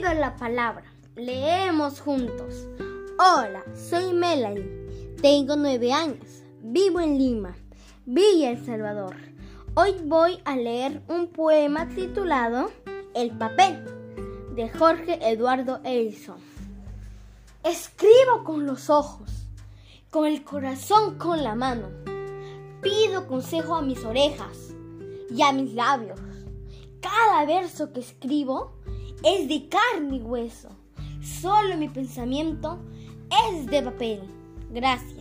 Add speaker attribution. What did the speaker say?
Speaker 1: la palabra. Leemos juntos. Hola, soy Melanie. Tengo nueve años. Vivo en Lima, Villa El Salvador. Hoy voy a leer un poema titulado El papel de Jorge Eduardo Edison. Escribo con los ojos, con el corazón con la mano. Pido consejo a mis orejas y a mis labios. Cada verso que escribo es de carne y hueso. Solo mi pensamiento es de papel. Gracias.